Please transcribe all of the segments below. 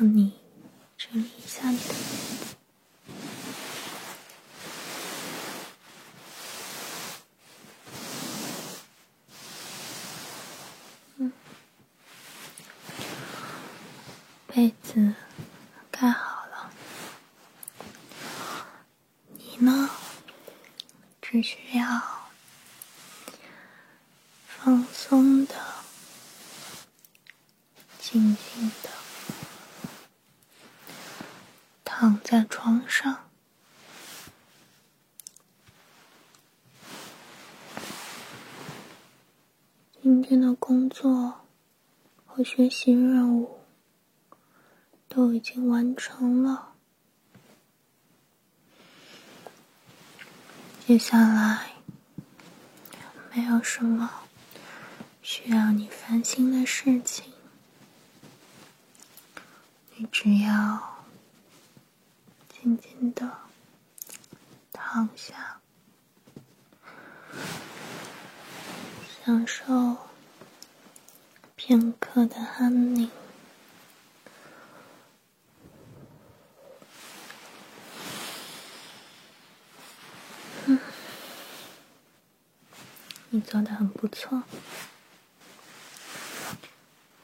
帮你整理一下你的脸。嗯，被子盖好了，你呢？只需要放松的、静静的躺在床上。今天的工作学习任务都已经完成了。接下来没有什么需要你烦心的事情，你只要静静的躺下，享受片刻的安宁。你做的很不错，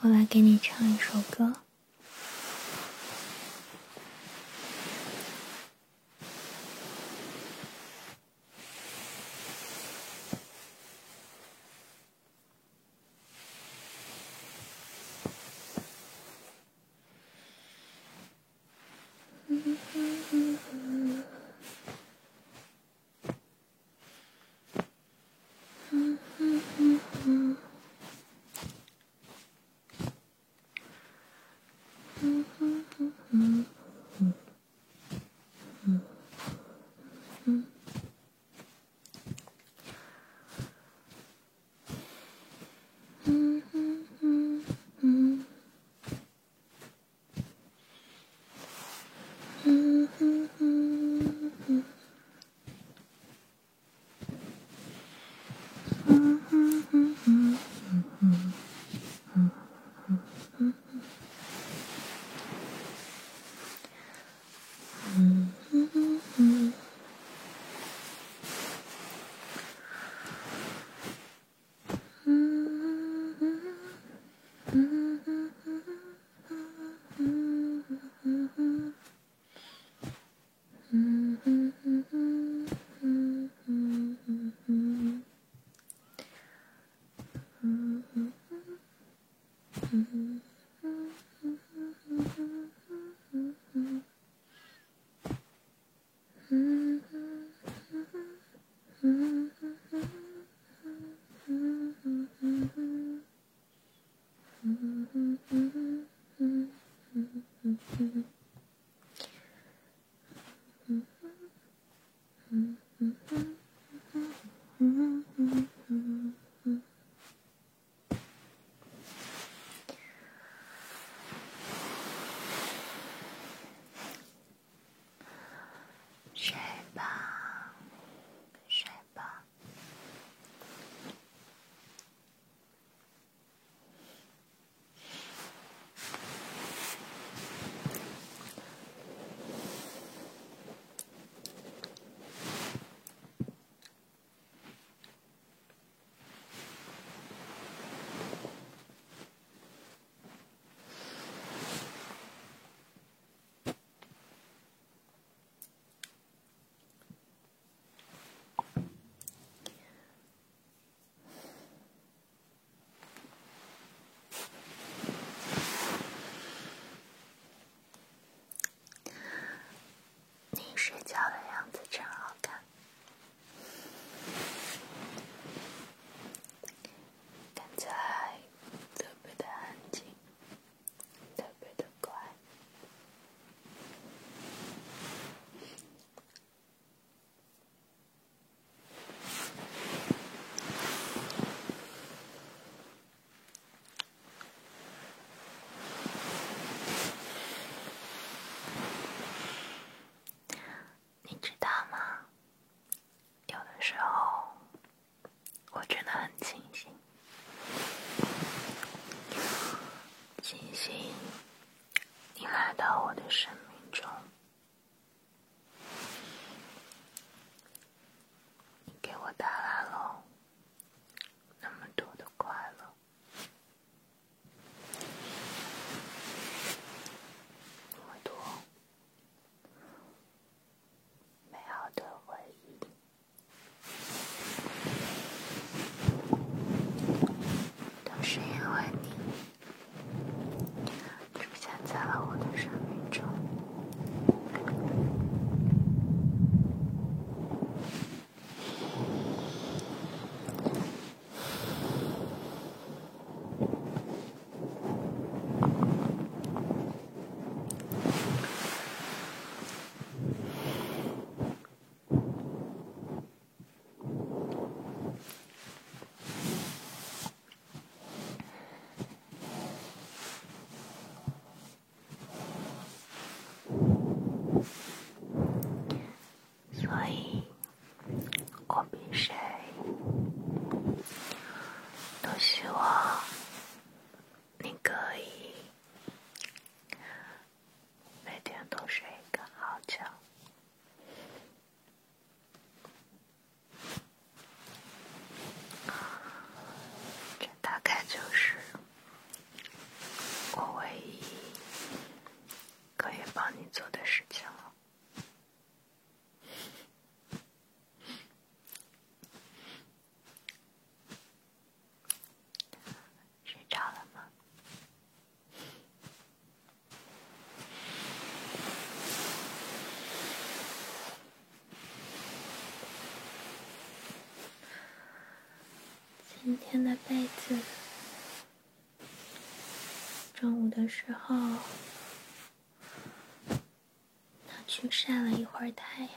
我来给你唱一首歌。星星，你来到我的身边。我的手今天的被子，中午的时候拿去晒了一会儿太阳，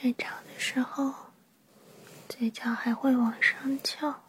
睡着的时候，嘴角还会往上翘，